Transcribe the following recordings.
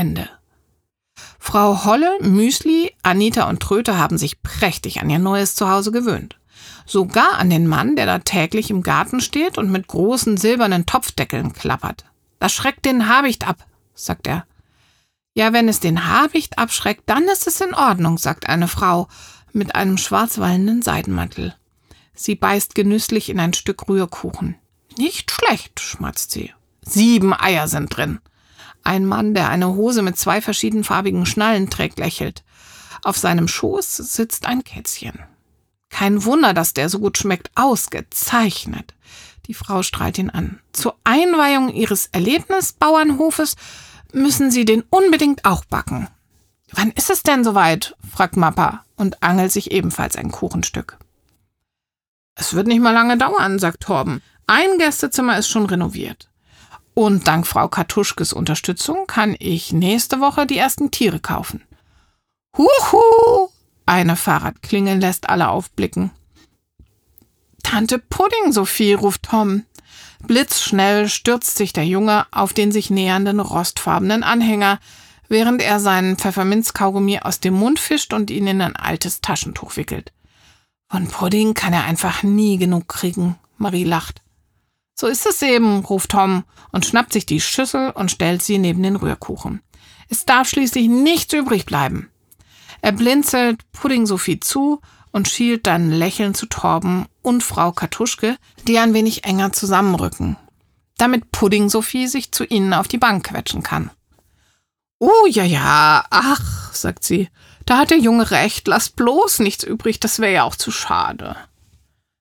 Ende. Frau Holle, Müsli, Anita und Tröte haben sich prächtig an ihr neues Zuhause gewöhnt. Sogar an den Mann, der da täglich im Garten steht und mit großen silbernen Topfdeckeln klappert. Das schreckt den Habicht ab, sagt er. Ja, wenn es den Habicht abschreckt, dann ist es in Ordnung, sagt eine Frau mit einem schwarzwallenden Seidenmantel. Sie beißt genüsslich in ein Stück Rührkuchen. Nicht schlecht, schmatzt sie. Sieben Eier sind drin. Ein Mann, der eine Hose mit zwei verschiedenfarbigen Schnallen trägt, lächelt. Auf seinem Schoß sitzt ein Kätzchen. Kein Wunder, dass der so gut schmeckt. Ausgezeichnet. Die Frau strahlt ihn an. Zur Einweihung ihres Erlebnisbauernhofes müssen Sie den unbedingt auch backen. Wann ist es denn soweit? fragt Mappa und angelt sich ebenfalls ein Kuchenstück. Es wird nicht mal lange dauern, sagt Torben. Ein Gästezimmer ist schon renoviert. Und dank Frau Kartuschkes Unterstützung kann ich nächste Woche die ersten Tiere kaufen. Huhu! Eine Fahrradklingel lässt alle aufblicken. Tante Pudding, Sophie, ruft Tom. Blitzschnell stürzt sich der Junge auf den sich nähernden rostfarbenen Anhänger, während er seinen Pfefferminzkaugummi aus dem Mund fischt und ihn in ein altes Taschentuch wickelt. Von Pudding kann er einfach nie genug kriegen, Marie lacht. So ist es eben, ruft Tom und schnappt sich die Schüssel und stellt sie neben den Rührkuchen. Es darf schließlich nichts übrig bleiben. Er blinzelt Pudding Sophie zu und schielt dann lächelnd zu Torben und Frau Kartuschke, die ein wenig enger zusammenrücken, damit Pudding Sophie sich zu ihnen auf die Bank quetschen kann. Oh, ja, ja, ach, sagt sie, da hat der Junge recht, lass bloß nichts übrig, das wäre ja auch zu schade.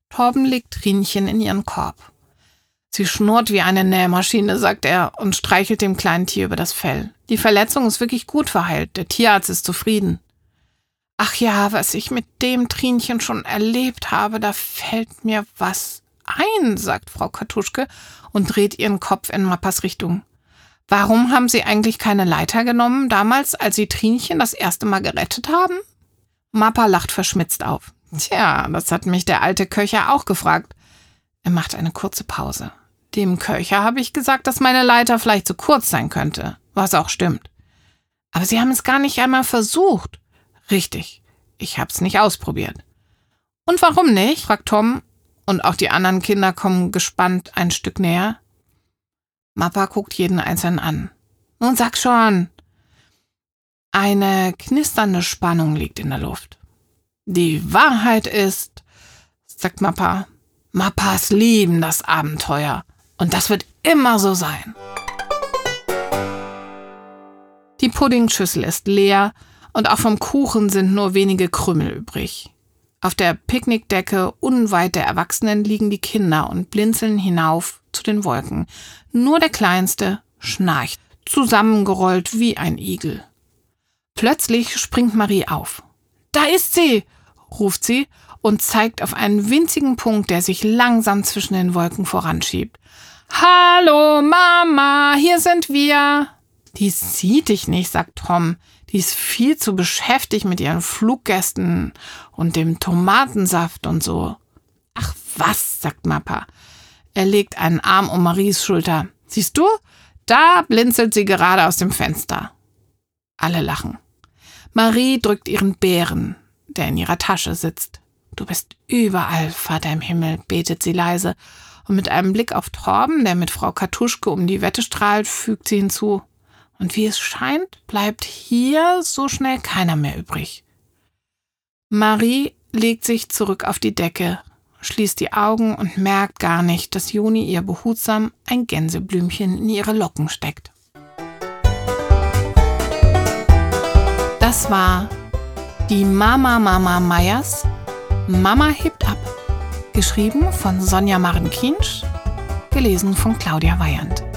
Torben legt Trinchen in ihren Korb. Sie schnurrt wie eine Nähmaschine, sagt er und streichelt dem kleinen Tier über das Fell. Die Verletzung ist wirklich gut verheilt, der Tierarzt ist zufrieden. Ach ja, was ich mit dem Trinchen schon erlebt habe, da fällt mir was ein, sagt Frau Kartuschke und dreht ihren Kopf in Mappas Richtung. Warum haben Sie eigentlich keine Leiter genommen damals, als Sie Trinchen das erste Mal gerettet haben? Mappa lacht verschmitzt auf. Tja, das hat mich der alte Köcher auch gefragt. Er macht eine kurze Pause. Dem Köcher habe ich gesagt, dass meine Leiter vielleicht zu kurz sein könnte, was auch stimmt. Aber Sie haben es gar nicht einmal versucht. Richtig, ich hab's nicht ausprobiert. Und warum nicht? fragt Tom, und auch die anderen Kinder kommen gespannt ein Stück näher. Mappa guckt jeden einzeln an. Nun sag schon. Eine knisternde Spannung liegt in der Luft. Die Wahrheit ist, sagt Mappa, Mappas lieben das Abenteuer. Und das wird immer so sein. Die Puddingschüssel ist leer und auch vom Kuchen sind nur wenige Krümel übrig. Auf der Picknickdecke unweit der Erwachsenen liegen die Kinder und blinzeln hinauf zu den Wolken. Nur der Kleinste schnarcht, zusammengerollt wie ein Igel. Plötzlich springt Marie auf. Da ist sie! ruft sie und zeigt auf einen winzigen Punkt, der sich langsam zwischen den Wolken voranschiebt. Hallo, Mama, hier sind wir. Die sieht dich nicht, sagt Tom. Die ist viel zu beschäftigt mit ihren Fluggästen und dem Tomatensaft und so. Ach was, sagt Mappa. Er legt einen Arm um Maries Schulter. Siehst du? Da blinzelt sie gerade aus dem Fenster. Alle lachen. Marie drückt ihren Bären, der in ihrer Tasche sitzt. Du bist überall, Vater im Himmel, betet sie leise. Und mit einem Blick auf Torben, der mit Frau Kartuschke um die Wette strahlt, fügt sie hinzu. Und wie es scheint, bleibt hier so schnell keiner mehr übrig. Marie legt sich zurück auf die Decke, schließt die Augen und merkt gar nicht, dass Juni ihr behutsam ein Gänseblümchen in ihre Locken steckt. Das war die Mama Mama Meyers Mama hebt ab. Geschrieben von Sonja Maren Kiensch, gelesen von Claudia Weyand.